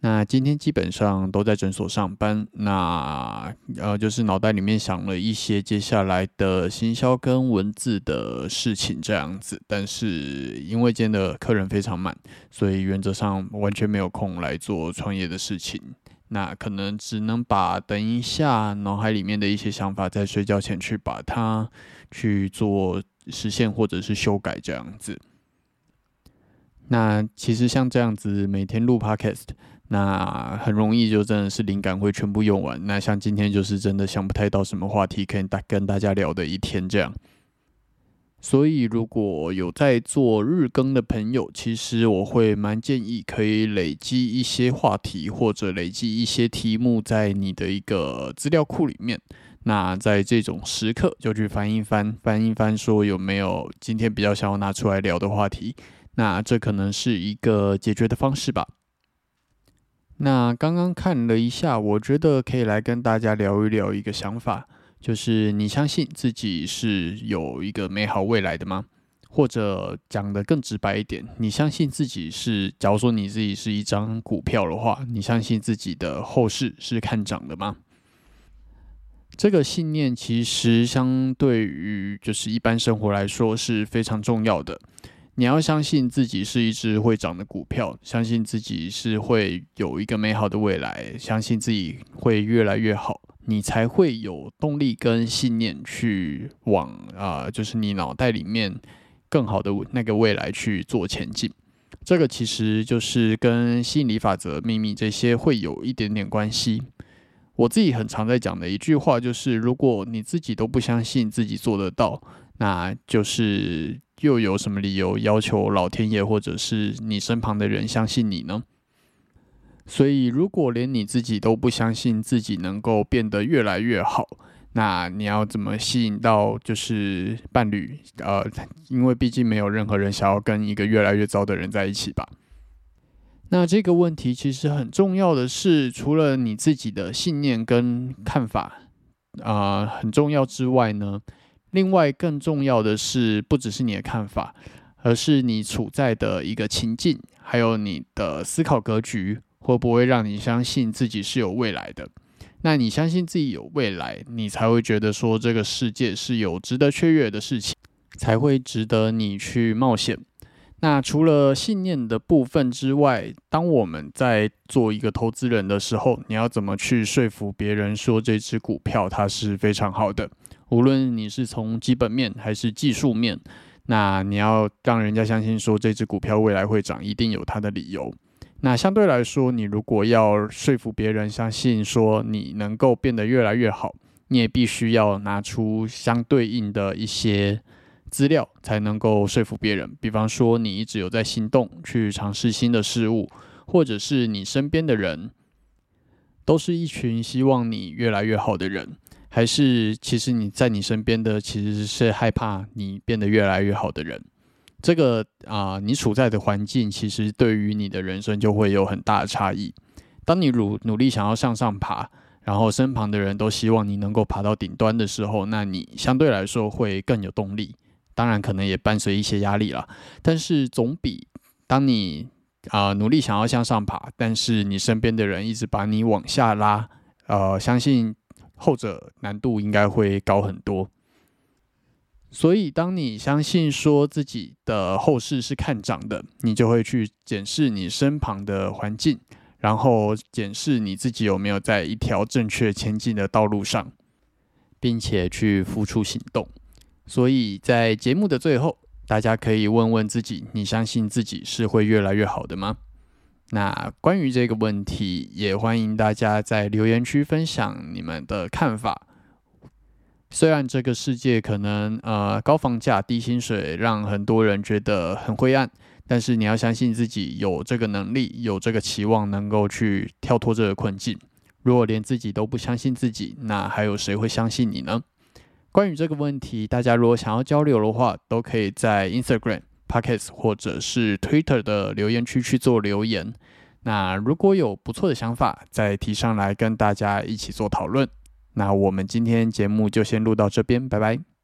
那今天基本上都在诊所上班，那呃就是脑袋里面想了一些接下来的行销跟文字的事情这样子，但是因为今天的客人非常满，所以原则上完全没有空来做创业的事情。那可能只能把等一下脑海里面的一些想法，在睡觉前去把它去做实现或者是修改这样子。那其实像这样子每天录 podcast。那很容易就真的是灵感会全部用完。那像今天就是真的想不太到什么话题可以大跟大家聊的一天这样。所以如果有在做日更的朋友，其实我会蛮建议可以累积一些话题或者累积一些题目在你的一个资料库里面。那在这种时刻就去翻一翻，翻一翻，说有没有今天比较想要拿出来聊的话题。那这可能是一个解决的方式吧。那刚刚看了一下，我觉得可以来跟大家聊一聊一个想法，就是你相信自己是有一个美好未来的吗？或者讲的更直白一点，你相信自己是，假如说你自己是一张股票的话，你相信自己的后市是看涨的吗？这个信念其实相对于就是一般生活来说是非常重要的。你要相信自己是一只会涨的股票，相信自己是会有一个美好的未来，相信自己会越来越好，你才会有动力跟信念去往啊，就是你脑袋里面更好的那个未来去做前进。这个其实就是跟吸引力法则、秘密这些会有一点点关系。我自己很常在讲的一句话就是：如果你自己都不相信自己做得到，那就是。又有什么理由要求老天爷或者是你身旁的人相信你呢？所以，如果连你自己都不相信自己能够变得越来越好，那你要怎么吸引到就是伴侣？呃，因为毕竟没有任何人想要跟一个越来越糟的人在一起吧。那这个问题其实很重要的是，除了你自己的信念跟看法啊很重要之外呢？另外，更重要的是，不只是你的看法，而是你处在的一个情境，还有你的思考格局，会不会让你相信自己是有未来的？那你相信自己有未来，你才会觉得说这个世界是有值得雀跃的事情，才会值得你去冒险。那除了信念的部分之外，当我们在做一个投资人的时候，你要怎么去说服别人说这只股票它是非常好的？无论你是从基本面还是技术面，那你要让人家相信说这只股票未来会涨，一定有它的理由。那相对来说，你如果要说服别人相信说你能够变得越来越好，你也必须要拿出相对应的一些资料，才能够说服别人。比方说，你一直有在行动去尝试新的事物，或者是你身边的人，都是一群希望你越来越好的人。还是，其实你在你身边的其实是害怕你变得越来越好的人。这个啊，你处在的环境其实对于你的人生就会有很大的差异。当你努努力想要向上爬，然后身旁的人都希望你能够爬到顶端的时候，那你相对来说会更有动力。当然，可能也伴随一些压力了，但是总比当你啊努力想要向上爬，但是你身边的人一直把你往下拉，呃，相信。后者难度应该会高很多，所以当你相信说自己的后市是看涨的，你就会去检视你身旁的环境，然后检视你自己有没有在一条正确前进的道路上，并且去付出行动。所以在节目的最后，大家可以问问自己：你相信自己是会越来越好的吗？那关于这个问题，也欢迎大家在留言区分享你们的看法。虽然这个世界可能呃高房价、低薪水让很多人觉得很灰暗，但是你要相信自己有这个能力、有这个期望，能够去跳脱这个困境。如果连自己都不相信自己，那还有谁会相信你呢？关于这个问题，大家如果想要交流的话，都可以在 Instagram。Pockets 或者是 Twitter 的留言区去做留言。那如果有不错的想法，再提上来跟大家一起做讨论。那我们今天节目就先录到这边，拜拜。